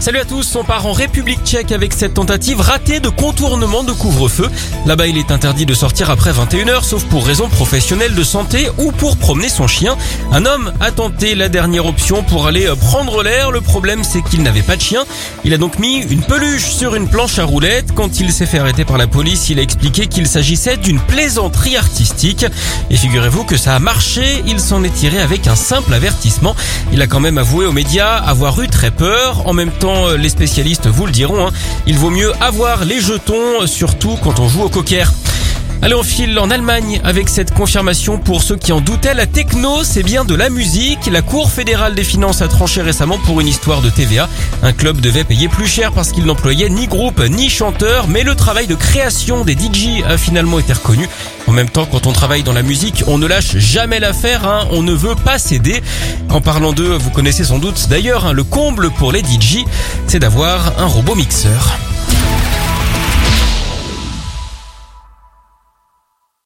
Salut à tous, on part en République tchèque avec cette tentative ratée de contournement de couvre-feu. Là-bas, il est interdit de sortir après 21h, sauf pour raisons professionnelles de santé ou pour promener son chien. Un homme a tenté la dernière option pour aller prendre l'air. Le problème, c'est qu'il n'avait pas de chien. Il a donc mis une peluche sur une planche à roulettes. Quand il s'est fait arrêter par la police, il a expliqué qu'il s'agissait d'une plaisanterie artistique. Et figurez-vous que ça a marché, il s'en est tiré avec un simple avertissement. Il a quand même avoué aux médias avoir eu très peur. En même temps, euh, les spécialistes vous le diront, hein. il vaut mieux avoir les jetons, surtout quand on joue au cocker. Allez, on file en Allemagne avec cette confirmation pour ceux qui en doutaient. La techno, c'est bien de la musique. La Cour fédérale des finances a tranché récemment pour une histoire de TVA. Un club devait payer plus cher parce qu'il n'employait ni groupe ni chanteur, mais le travail de création des DJ a finalement été reconnu. En même temps, quand on travaille dans la musique, on ne lâche jamais l'affaire, hein. on ne veut pas céder. En parlant d'eux, vous connaissez sans doute d'ailleurs hein, le comble pour les DJ, c'est d'avoir un robot mixeur.